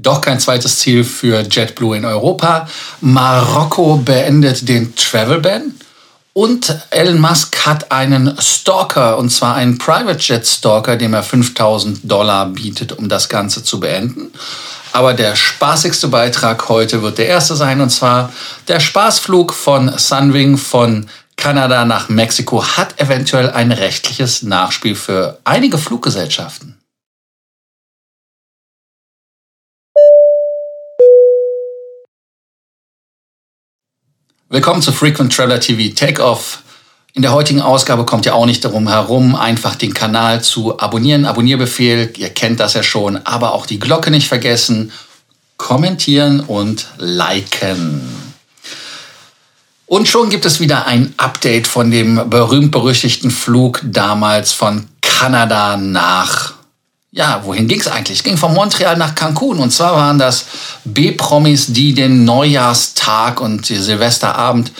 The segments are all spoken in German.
Doch kein zweites Ziel für JetBlue in Europa. Marokko beendet den Travel Ban. Und Elon Musk hat einen Stalker, und zwar einen Private Jet Stalker, dem er 5000 Dollar bietet, um das Ganze zu beenden. Aber der spaßigste Beitrag heute wird der erste sein, und zwar der Spaßflug von Sunwing von Kanada nach Mexiko hat eventuell ein rechtliches Nachspiel für einige Fluggesellschaften. Willkommen zu Frequent Traveler TV Takeoff. In der heutigen Ausgabe kommt ihr auch nicht darum herum, einfach den Kanal zu abonnieren. Abonnierbefehl, ihr kennt das ja schon, aber auch die Glocke nicht vergessen, kommentieren und liken. Und schon gibt es wieder ein Update von dem berühmt-berüchtigten Flug damals von Kanada nach ja, wohin ging es eigentlich? Ging von Montreal nach Cancun. Und zwar waren das B-Promis, die den Neujahrstag und Silvesterabend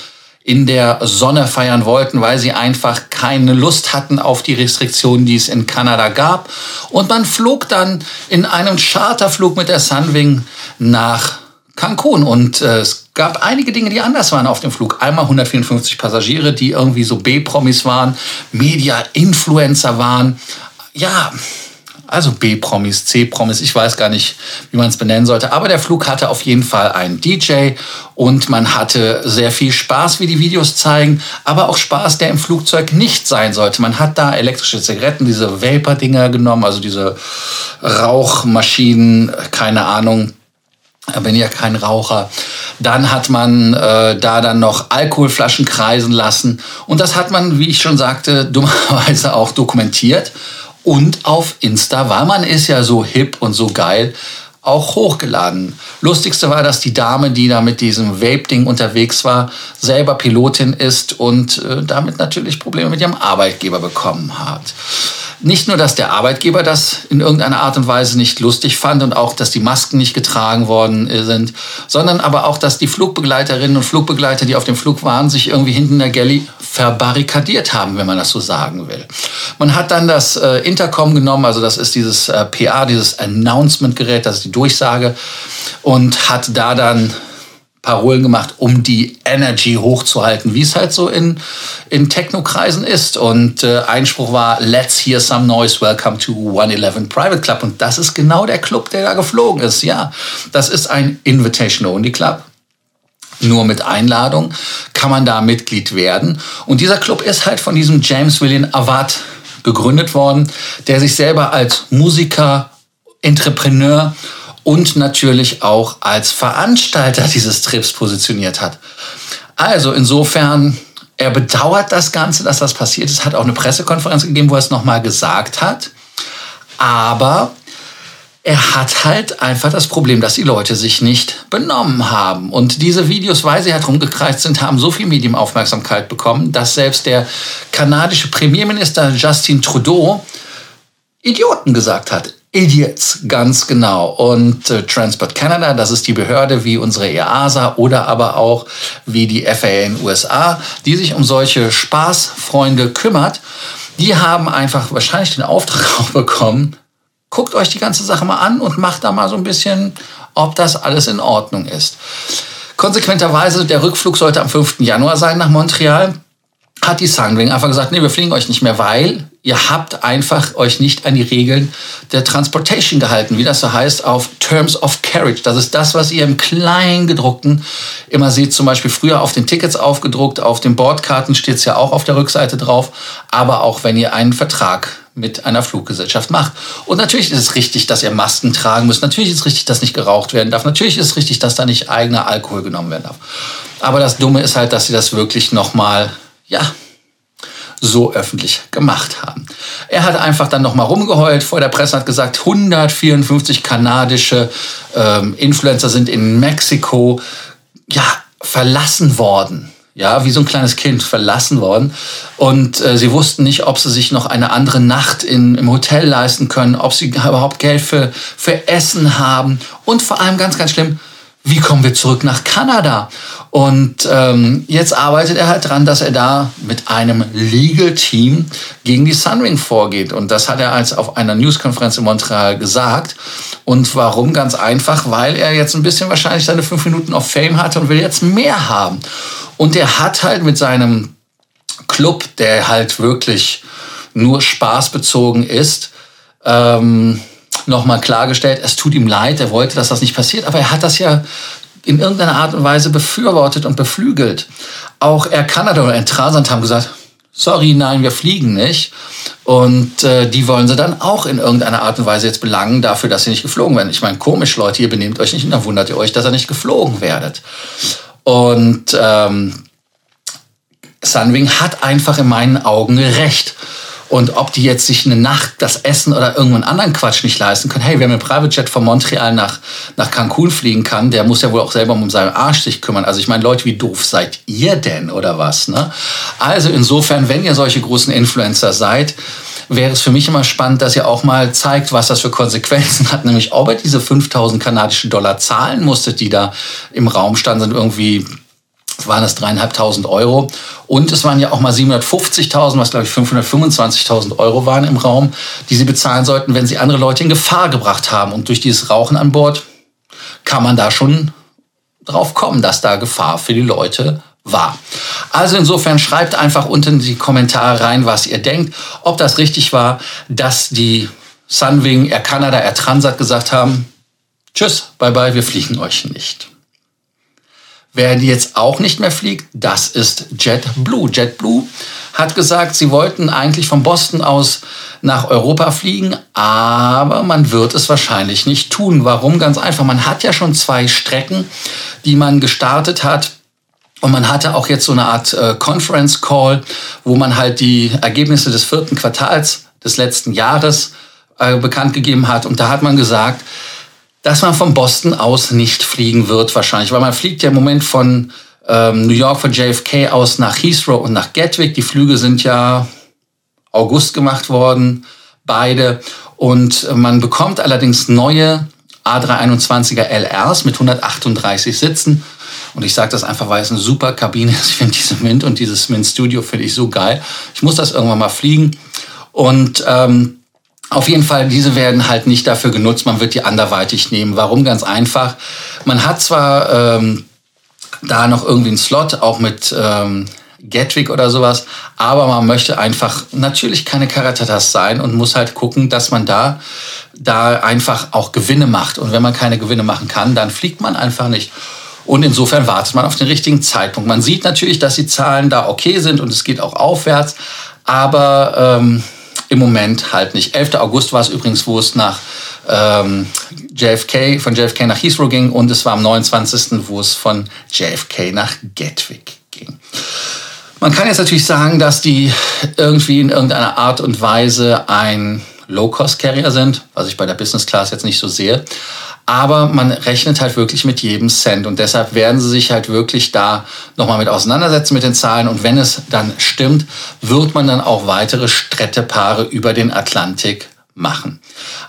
in der Sonne feiern wollten, weil sie einfach keine Lust hatten auf die Restriktionen, die es in Kanada gab. Und man flog dann in einem Charterflug mit der Sunwing nach Cancun. Und äh, es gab einige Dinge, die anders waren auf dem Flug. Einmal 154 Passagiere, die irgendwie so B-Promis waren, Media-Influencer waren. Ja, also B-Promis, C-Promis, ich weiß gar nicht, wie man es benennen sollte. Aber der Flug hatte auf jeden Fall einen DJ und man hatte sehr viel Spaß, wie die Videos zeigen, aber auch Spaß, der im Flugzeug nicht sein sollte. Man hat da elektrische Zigaretten, diese Vapor-Dinger genommen, also diese Rauchmaschinen, keine Ahnung, bin ja kein Raucher. Dann hat man äh, da dann noch Alkoholflaschen kreisen lassen. Und das hat man, wie ich schon sagte, dummerweise auch dokumentiert und auf Insta, weil man ist ja so hip und so geil, auch hochgeladen. Lustigste war, dass die Dame, die da mit diesem Vape-Ding unterwegs war, selber Pilotin ist und äh, damit natürlich Probleme mit ihrem Arbeitgeber bekommen hat. Nicht nur, dass der Arbeitgeber das in irgendeiner Art und Weise nicht lustig fand und auch, dass die Masken nicht getragen worden äh, sind, sondern aber auch, dass die Flugbegleiterinnen und Flugbegleiter, die auf dem Flug waren, sich irgendwie hinten in der Galley verbarrikadiert haben, wenn man das so sagen will. Man hat dann das äh, Intercom genommen, also das ist dieses äh, PA, dieses Announcement-Gerät, das ist die Durchsage, und hat da dann Parolen gemacht, um die Energy hochzuhalten, wie es halt so in, in Techno-Kreisen ist. Und äh, Einspruch war, let's hear some noise, welcome to 111 Private Club. Und das ist genau der Club, der da geflogen ist. Ja, das ist ein Invitation-Only Club. Nur mit Einladung kann man da Mitglied werden. Und dieser Club ist halt von diesem James William Awad gegründet worden, der sich selber als Musiker, Entrepreneur und natürlich auch als Veranstalter dieses Trips positioniert hat. Also insofern, er bedauert das Ganze, dass das passiert ist, hat auch eine Pressekonferenz gegeben, wo er es nochmal gesagt hat. Aber er hat halt einfach das Problem, dass die Leute sich nicht benommen haben. Und diese Videos, weil sie halt rumgekreist sind, haben so viel Medienaufmerksamkeit bekommen, dass selbst der kanadische Premierminister Justin Trudeau Idioten gesagt hat. Idiots, ganz genau. Und äh, Transport Canada, das ist die Behörde wie unsere EASA oder aber auch wie die FAA in USA, die sich um solche Spaßfreunde kümmert. Die haben einfach wahrscheinlich den Auftrag auch bekommen, guckt euch die ganze Sache mal an und macht da mal so ein bisschen, ob das alles in Ordnung ist. Konsequenterweise, der Rückflug sollte am 5. Januar sein nach Montreal hat die Sunwing einfach gesagt, nee, wir fliegen euch nicht mehr, weil ihr habt einfach euch nicht an die Regeln der Transportation gehalten, wie das so heißt, auf Terms of Carriage. Das ist das, was ihr im Kleingedruckten immer seht, zum Beispiel früher auf den Tickets aufgedruckt, auf den Bordkarten steht es ja auch auf der Rückseite drauf, aber auch wenn ihr einen Vertrag mit einer Fluggesellschaft macht. Und natürlich ist es richtig, dass ihr Masken tragen müsst. Natürlich ist es richtig, dass nicht geraucht werden darf. Natürlich ist es richtig, dass da nicht eigener Alkohol genommen werden darf. Aber das Dumme ist halt, dass sie das wirklich nochmal ja, so öffentlich gemacht haben. Er hat einfach dann nochmal rumgeheult vor der Presse, hat gesagt, 154 kanadische ähm, Influencer sind in Mexiko ja, verlassen worden. Ja, wie so ein kleines Kind verlassen worden. Und äh, sie wussten nicht, ob sie sich noch eine andere Nacht in, im Hotel leisten können, ob sie überhaupt Geld für, für Essen haben. Und vor allem ganz, ganz schlimm, wie kommen wir zurück nach Kanada? Und ähm, jetzt arbeitet er halt dran, dass er da mit einem Legal Team gegen die Sunwing vorgeht. Und das hat er als auf einer Newskonferenz in Montreal gesagt. Und warum? Ganz einfach, weil er jetzt ein bisschen wahrscheinlich seine fünf Minuten auf Fame hatte und will jetzt mehr haben. Und er hat halt mit seinem Club, der halt wirklich nur spaßbezogen ist, ähm, nochmal klargestellt, es tut ihm leid, er wollte, dass das nicht passiert, aber er hat das ja in irgendeiner Art und Weise befürwortet und beflügelt. Auch Air Canada und Air Transat haben gesagt, sorry, nein, wir fliegen nicht. Und äh, die wollen sie dann auch in irgendeiner Art und Weise jetzt belangen dafür, dass sie nicht geflogen werden. Ich meine, komisch, Leute, ihr benehmt euch nicht und dann wundert ihr euch, dass ihr nicht geflogen werdet. Und ähm, Sunwing hat einfach in meinen Augen recht. Und ob die jetzt sich eine Nacht das Essen oder irgendeinen anderen Quatsch nicht leisten können, hey, wer mit Private Jet von Montreal nach, nach Cancun fliegen kann, der muss ja wohl auch selber um seinen Arsch sich kümmern. Also ich meine, Leute, wie doof seid ihr denn oder was? Ne? Also insofern, wenn ihr solche großen Influencer seid, wäre es für mich immer spannend, dass ihr auch mal zeigt, was das für Konsequenzen hat. Nämlich, ob ihr diese 5000 kanadische Dollar zahlen musstet, die da im Raum standen, sind irgendwie waren es dreieinhalbtausend Euro. Und es waren ja auch mal 750.000, was glaube ich 525.000 Euro waren im Raum, die sie bezahlen sollten, wenn sie andere Leute in Gefahr gebracht haben. Und durch dieses Rauchen an Bord kann man da schon drauf kommen, dass da Gefahr für die Leute war. Also insofern schreibt einfach unten in die Kommentare rein, was ihr denkt, ob das richtig war, dass die Sunwing, Air Canada, Air Transat gesagt haben, tschüss, bye bye, wir fliegen euch nicht. Wer jetzt auch nicht mehr fliegt, das ist JetBlue. JetBlue hat gesagt, sie wollten eigentlich von Boston aus nach Europa fliegen, aber man wird es wahrscheinlich nicht tun. Warum? Ganz einfach. Man hat ja schon zwei Strecken, die man gestartet hat. Und man hatte auch jetzt so eine Art äh, Conference Call, wo man halt die Ergebnisse des vierten Quartals des letzten Jahres äh, bekannt gegeben hat. Und da hat man gesagt, dass man von Boston aus nicht fliegen wird wahrscheinlich, weil man fliegt ja im Moment von ähm, New York, von JFK aus nach Heathrow und nach Gatwick. Die Flüge sind ja August gemacht worden, beide. Und man bekommt allerdings neue A321er LRs mit 138 Sitzen. Und ich sage das einfach, weil es eine super Kabine ist. Ich finde diese Mint und dieses Mint Studio finde ich so geil. Ich muss das irgendwann mal fliegen. Und ähm, auf jeden Fall, diese werden halt nicht dafür genutzt, man wird die anderweitig nehmen. Warum? Ganz einfach. Man hat zwar ähm, da noch irgendwie einen Slot, auch mit ähm, Gatwick oder sowas, aber man möchte einfach natürlich keine Karatatas sein und muss halt gucken, dass man da, da einfach auch Gewinne macht. Und wenn man keine Gewinne machen kann, dann fliegt man einfach nicht. Und insofern wartet man auf den richtigen Zeitpunkt. Man sieht natürlich, dass die Zahlen da okay sind und es geht auch aufwärts, aber ähm, im Moment halt nicht. 11. August war es übrigens, wo es nach ähm, JFK, von JFK nach Heathrow ging und es war am 29., wo es von JFK nach Gatwick ging. Man kann jetzt natürlich sagen, dass die irgendwie in irgendeiner Art und Weise ein Low-Cost-Carrier sind, was ich bei der Business Class jetzt nicht so sehe aber man rechnet halt wirklich mit jedem Cent und deshalb werden sie sich halt wirklich da nochmal mit auseinandersetzen mit den Zahlen und wenn es dann stimmt, wird man dann auch weitere Strettepaare über den Atlantik machen.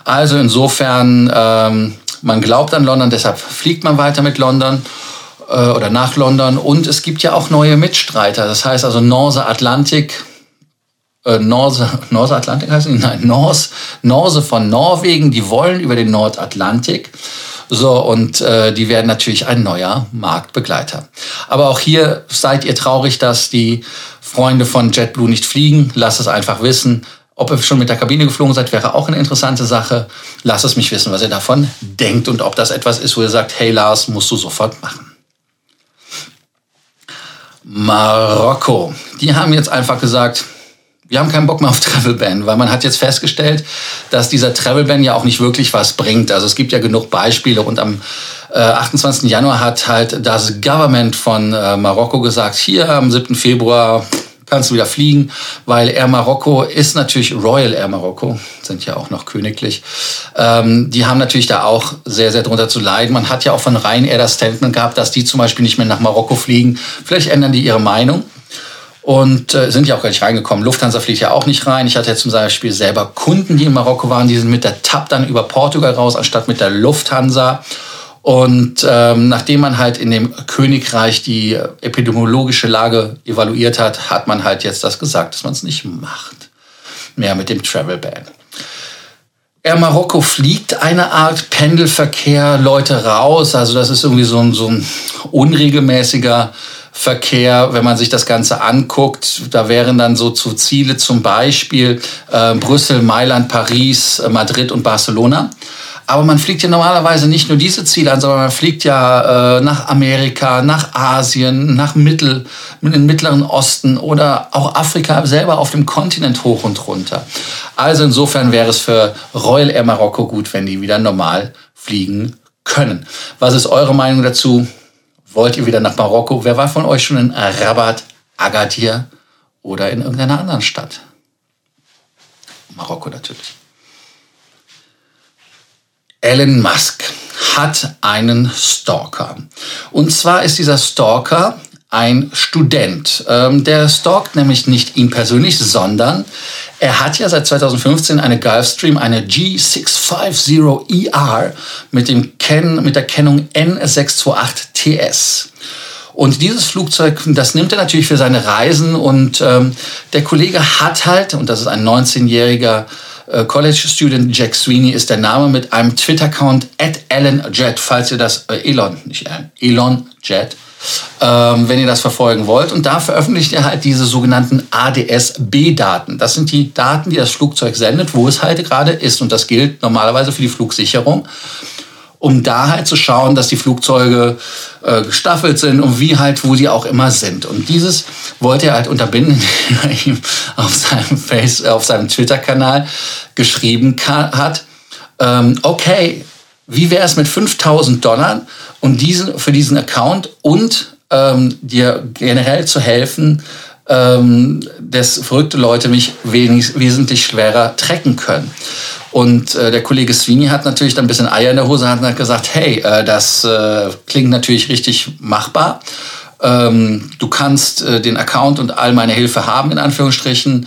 Also insofern, ähm, man glaubt an London, deshalb fliegt man weiter mit London äh, oder nach London und es gibt ja auch neue Mitstreiter. Das heißt also Norse Atlantik, äh, Norse, Norse Atlantik heißt es? Nein, Norse, Norse von Norwegen, die wollen über den Nordatlantik. So, und äh, die werden natürlich ein neuer Marktbegleiter. Aber auch hier seid ihr traurig, dass die Freunde von JetBlue nicht fliegen. Lasst es einfach wissen. Ob ihr schon mit der Kabine geflogen seid, wäre auch eine interessante Sache. Lasst es mich wissen, was ihr davon denkt und ob das etwas ist, wo ihr sagt, hey Lars, musst du sofort machen. Marokko. Die haben jetzt einfach gesagt, wir haben keinen Bock mehr auf Travel Ban, weil man hat jetzt festgestellt, dass dieser Travel Ban ja auch nicht wirklich was bringt. Also es gibt ja genug Beispiele und am äh, 28. Januar hat halt das Government von äh, Marokko gesagt, hier am 7. Februar kannst du wieder fliegen, weil Air Marokko ist natürlich Royal Air Marokko, sind ja auch noch königlich. Ähm, die haben natürlich da auch sehr, sehr drunter zu leiden. Man hat ja auch von Ryanair das Statement gehabt, dass die zum Beispiel nicht mehr nach Marokko fliegen. Vielleicht ändern die ihre Meinung und äh, sind ja auch gar nicht reingekommen. Lufthansa fliegt ja auch nicht rein. Ich hatte jetzt zum Beispiel selber Kunden, die in Marokko waren, die sind mit der TAP dann über Portugal raus, anstatt mit der Lufthansa. Und ähm, nachdem man halt in dem Königreich die epidemiologische Lage evaluiert hat, hat man halt jetzt das gesagt, dass man es nicht macht. Mehr mit dem Travel Ban. Air Marokko fliegt eine Art Pendelverkehr, Leute raus. Also das ist irgendwie so ein, so ein unregelmäßiger Verkehr, wenn man sich das Ganze anguckt. Da wären dann so zu Ziele zum Beispiel äh, Brüssel, Mailand, Paris, äh, Madrid und Barcelona. Aber man fliegt ja normalerweise nicht nur diese Ziele an, sondern man fliegt ja äh, nach Amerika, nach Asien, nach Mittel, in den Mittleren Osten oder auch Afrika selber auf dem Kontinent hoch und runter. Also insofern wäre es für Royal Air Marokko gut, wenn die wieder normal fliegen können. Was ist eure Meinung dazu? Wollt ihr wieder nach Marokko? Wer war von euch schon in Rabat, Agadir oder in irgendeiner anderen Stadt? Marokko natürlich. Elon Musk hat einen Stalker. Und zwar ist dieser Stalker ein Student. Ähm, der stalkt nämlich nicht ihn persönlich, sondern er hat ja seit 2015 eine Gulfstream, eine G650ER mit, dem Ken, mit der Kennung N628TS. Und dieses Flugzeug, das nimmt er natürlich für seine Reisen. Und ähm, der Kollege hat halt, und das ist ein 19-jähriger äh, College Student Jack Sweeney ist der Name mit einem Twitter-Account at Elon Jet, falls ihr das, äh, Elon, nicht Elon, Elon Jet, ähm, wenn ihr das verfolgen wollt. Und da veröffentlicht er halt diese sogenannten ADS-B-Daten. Das sind die Daten, die das Flugzeug sendet, wo es halt gerade ist. Und das gilt normalerweise für die Flugsicherung um da halt zu schauen, dass die Flugzeuge äh, gestaffelt sind und wie halt, wo sie auch immer sind. Und dieses wollte er halt unterbinden, indem er ihm auf seinem Face, auf seinem Twitter-Kanal geschrieben hat, ähm, okay, wie wäre es mit 5000 Dollar und diesen, für diesen Account und ähm, dir generell zu helfen, ähm, dass verrückte Leute mich wenig, wesentlich schwerer trecken können. Und äh, der Kollege Sweeney hat natürlich dann ein bisschen Eier in der Hose und hat gesagt, hey, äh, das äh, klingt natürlich richtig machbar. Ähm, du kannst äh, den Account und all meine Hilfe haben, in Anführungsstrichen.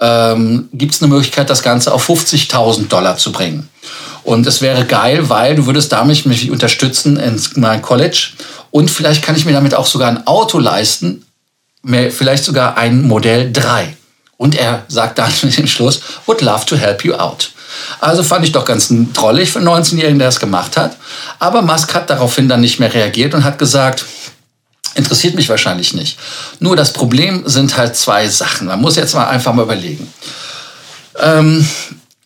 Ähm, Gibt es eine Möglichkeit, das Ganze auf 50.000 Dollar zu bringen? Und es wäre geil, weil du würdest damit mich unterstützen in meinem College. Und vielleicht kann ich mir damit auch sogar ein Auto leisten, vielleicht sogar ein Modell 3. Und er sagt dann dem Schluss, would love to help you out. Also fand ich doch ganz drollig für einen 19-Jährigen, der das gemacht hat. Aber Musk hat daraufhin dann nicht mehr reagiert und hat gesagt, interessiert mich wahrscheinlich nicht. Nur das Problem sind halt zwei Sachen. Man muss jetzt mal einfach mal überlegen. Ähm,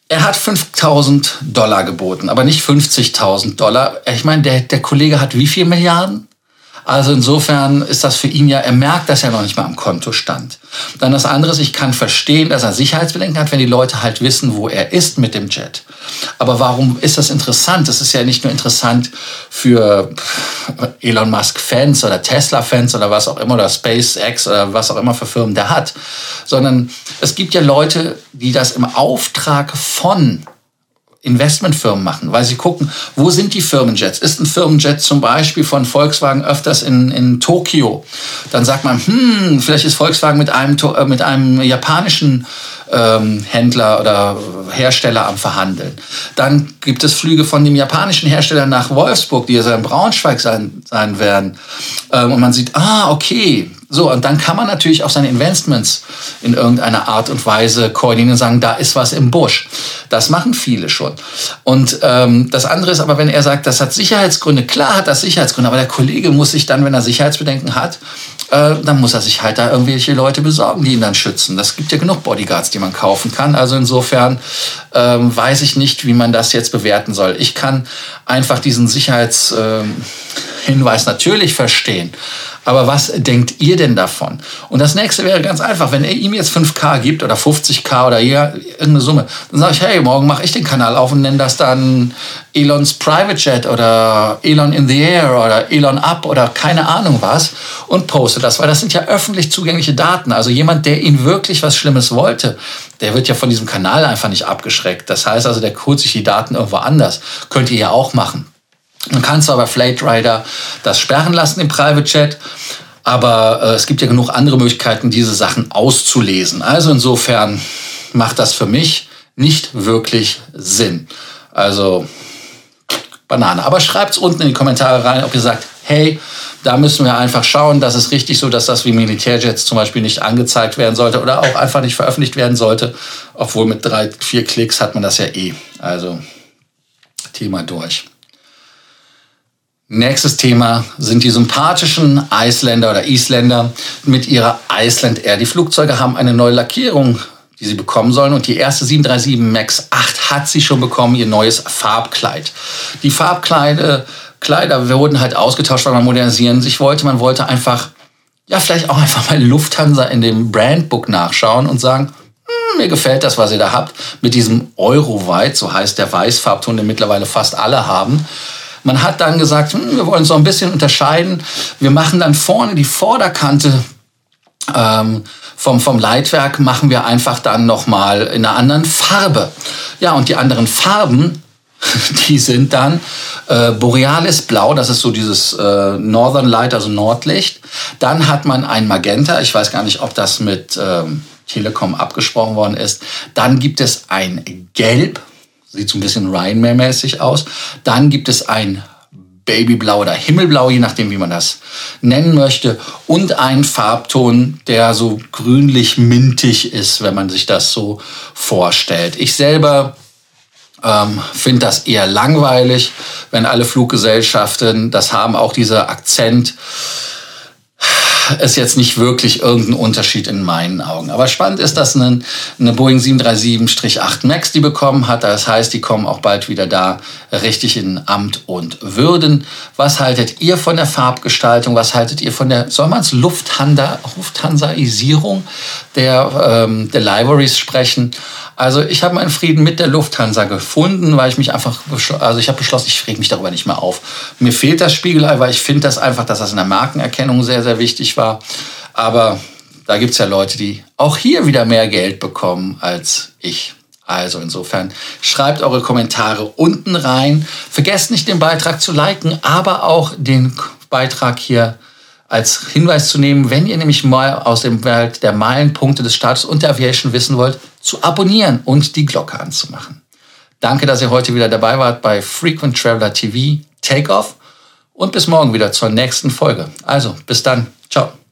er hat 5000 Dollar geboten, aber nicht 50.000 Dollar. Ich meine, der, der Kollege hat wie viel Milliarden? Also insofern ist das für ihn ja, er merkt, dass er noch nicht mal am Konto stand. Dann das andere ist, ich kann verstehen, dass er Sicherheitsbedenken hat, wenn die Leute halt wissen, wo er ist mit dem Jet. Aber warum ist das interessant? Das ist ja nicht nur interessant für Elon Musk Fans oder Tesla Fans oder was auch immer oder SpaceX oder was auch immer für Firmen der hat, sondern es gibt ja Leute, die das im Auftrag von Investmentfirmen machen, weil sie gucken, wo sind die Firmenjets? Ist ein Firmenjet zum Beispiel von Volkswagen öfters in, in Tokio? Dann sagt man, hm, vielleicht ist Volkswagen mit einem, äh, mit einem japanischen ähm, Händler oder Hersteller am Verhandeln. Dann gibt es Flüge von dem japanischen Hersteller nach Wolfsburg, die ja in Braunschweig sein, sein werden. Ähm, und man sieht, ah, okay, so, und dann kann man natürlich auch seine Investments in irgendeiner Art und Weise koordinieren und sagen, da ist was im Busch. Das machen viele schon. Und ähm, das andere ist aber, wenn er sagt, das hat Sicherheitsgründe, klar hat das Sicherheitsgründe, aber der Kollege muss sich dann, wenn er Sicherheitsbedenken hat, äh, dann muss er sich halt da irgendwelche Leute besorgen, die ihn dann schützen. Das gibt ja genug Bodyguards, die man kaufen kann. Also insofern ähm, weiß ich nicht, wie man das jetzt bewerten soll. Ich kann einfach diesen Sicherheitshinweis ähm, natürlich verstehen. Aber was denkt ihr denn davon? Und das nächste wäre ganz einfach, wenn er ihm jetzt 5K gibt oder 50K oder irgendeine Summe, dann sage ich, hey, morgen mache ich den Kanal auf und nenne das dann Elons Private Jet oder Elon in the Air oder Elon Up oder keine Ahnung was und poste das, weil das sind ja öffentlich zugängliche Daten. Also jemand, der ihn wirklich was Schlimmes wollte, der wird ja von diesem Kanal einfach nicht abgeschreckt. Das heißt also, der holt sich die Daten irgendwo anders. Könnt ihr ja auch machen. Man kann zwar bei Flight Rider das sperren lassen im Private Chat, aber äh, es gibt ja genug andere Möglichkeiten, diese Sachen auszulesen. Also insofern macht das für mich nicht wirklich Sinn. Also Banane. Aber schreibt es unten in die Kommentare rein, ob ihr sagt, hey, da müssen wir einfach schauen, dass es richtig so, dass das wie Militärjets zum Beispiel nicht angezeigt werden sollte oder auch einfach nicht veröffentlicht werden sollte. Obwohl mit drei, vier Klicks hat man das ja eh. Also Thema durch. Nächstes Thema sind die sympathischen Isländer oder Isländer mit ihrer Iceland Air. Die Flugzeuge haben eine neue Lackierung, die sie bekommen sollen. Und die erste 737 MAX 8 hat sie schon bekommen, ihr neues Farbkleid. Die Farbkleider Kleider wurden halt ausgetauscht, weil man modernisieren sich wollte. Man wollte einfach, ja, vielleicht auch einfach mal Lufthansa in dem Brandbook nachschauen und sagen, hm, mir gefällt das, was ihr da habt. Mit diesem Eurowhite, so heißt der Weißfarbton, den mittlerweile fast alle haben. Man hat dann gesagt, hm, wir wollen so ein bisschen unterscheiden. Wir machen dann vorne die Vorderkante ähm, vom, vom Leitwerk, machen wir einfach dann nochmal in einer anderen Farbe. Ja, und die anderen Farben, die sind dann äh, Borealis Blau, das ist so dieses äh, Northern Light, also Nordlicht. Dann hat man ein Magenta, ich weiß gar nicht, ob das mit ähm, Telekom abgesprochen worden ist. Dann gibt es ein Gelb, Sieht so ein bisschen Ryan-mäßig aus. Dann gibt es ein Babyblau oder Himmelblau, je nachdem, wie man das nennen möchte. Und ein Farbton, der so grünlich-mintig ist, wenn man sich das so vorstellt. Ich selber ähm, finde das eher langweilig, wenn alle Fluggesellschaften das haben, auch dieser Akzent ist jetzt nicht wirklich irgendein Unterschied in meinen Augen. Aber spannend ist, dass eine, eine Boeing 737-8 MAX die bekommen hat. Das heißt, die kommen auch bald wieder da richtig in Amt und Würden. Was haltet ihr von der Farbgestaltung? Was haltet ihr von der, soll man es Lufthansa, Lufthansaisierung der, ähm, der Libraries sprechen? Also ich habe meinen Frieden mit der Lufthansa gefunden, weil ich mich einfach, also ich habe beschlossen, ich reg mich darüber nicht mehr auf. Mir fehlt das Spiegelei, weil ich finde das einfach, dass das in der Markenerkennung sehr, sehr wichtig war. Aber da gibt's ja Leute, die auch hier wieder mehr Geld bekommen als ich. Also insofern schreibt eure Kommentare unten rein. Vergesst nicht den Beitrag zu liken, aber auch den Beitrag hier als Hinweis zu nehmen, wenn ihr nämlich mal aus dem Welt der Meilenpunkte des Status und der Aviation wissen wollt, zu abonnieren und die Glocke anzumachen. Danke, dass ihr heute wieder dabei wart bei Frequent Traveler TV Takeoff und bis morgen wieder zur nächsten Folge. Also, bis dann. Ciao.